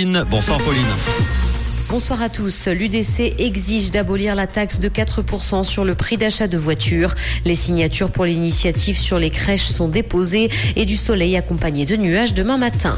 Bonsoir Pauline. Bonsoir à tous. L'UDC exige d'abolir la taxe de 4% sur le prix d'achat de voitures. Les signatures pour l'initiative sur les crèches sont déposées et du soleil accompagné de nuages demain matin.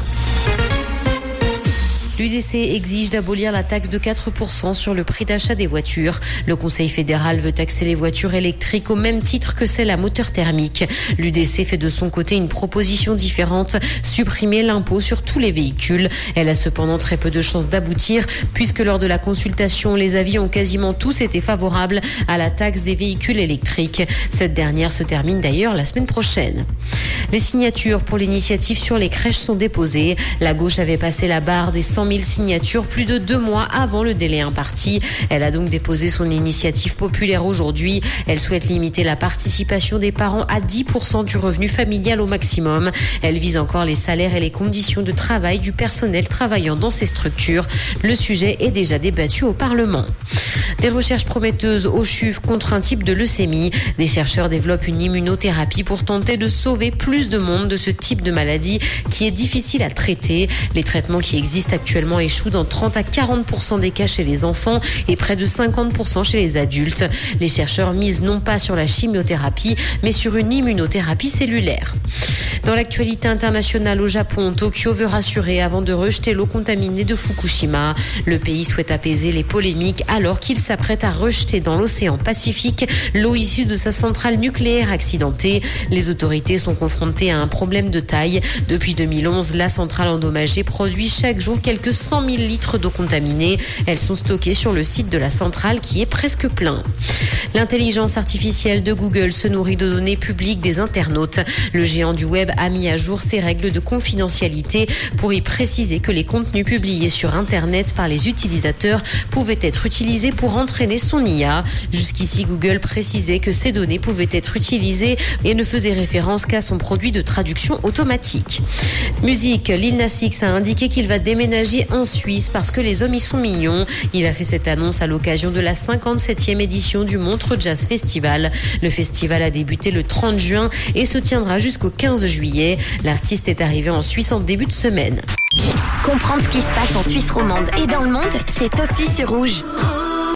L'UDC exige d'abolir la taxe de 4% sur le prix d'achat des voitures. Le Conseil fédéral veut taxer les voitures électriques au même titre que celles à moteur thermique. L'UDC fait de son côté une proposition différente, supprimer l'impôt sur tous les véhicules. Elle a cependant très peu de chances d'aboutir puisque lors de la consultation, les avis ont quasiment tous été favorables à la taxe des véhicules électriques. Cette dernière se termine d'ailleurs la semaine prochaine. Les signatures pour l'initiative sur les crèches sont déposées. La gauche avait passé la barre des 100 000 signatures plus de deux mois avant le délai imparti. Elle a donc déposé son initiative populaire aujourd'hui. Elle souhaite limiter la participation des parents à 10% du revenu familial au maximum. Elle vise encore les salaires et les conditions de travail du personnel travaillant dans ces structures. Le sujet est déjà débattu au Parlement. Des recherches prometteuses au CHUV contre un type de leucémie. Des chercheurs développent une immunothérapie pour tenter de sauver plus de monde de ce type de maladie qui est difficile à traiter. Les traitements qui existent actuellement échouent dans 30 à 40% des cas chez les enfants et près de 50% chez les adultes. Les chercheurs misent non pas sur la chimiothérapie, mais sur une immunothérapie cellulaire. Dans l'actualité internationale au Japon, Tokyo veut rassurer avant de rejeter l'eau contaminée de Fukushima. Le pays souhaite apaiser les polémiques alors qu'il s'apprête à rejeter dans l'océan Pacifique l'eau issue de sa centrale nucléaire accidentée. Les autorités sont confrontées à un problème de taille. Depuis 2011, la centrale endommagée produit chaque jour quelques 100 000 litres d'eau contaminée. Elles sont stockées sur le site de la centrale qui est presque plein. L'intelligence artificielle de Google se nourrit de données publiques des internautes. Le géant du web a mis à jour ses règles de confidentialité pour y préciser que les contenus publiés sur Internet par les utilisateurs pouvaient être utilisés pour entraîner son IA. Jusqu'ici, Google précisait que ces données pouvaient être utilisées et ne faisait référence qu'à son produit de traduction automatique. Musique, Lil Nas X a indiqué qu'il va déménager en Suisse parce que les hommes y sont mignons. Il a fait cette annonce à l'occasion de la 57e édition du Jazz Festival. Le festival a débuté le 30 juin et se tiendra jusqu'au 15 juillet. L'artiste est arrivé en Suisse en début de semaine. Comprendre ce qui se passe en Suisse romande et dans le monde, c'est aussi sur rouge.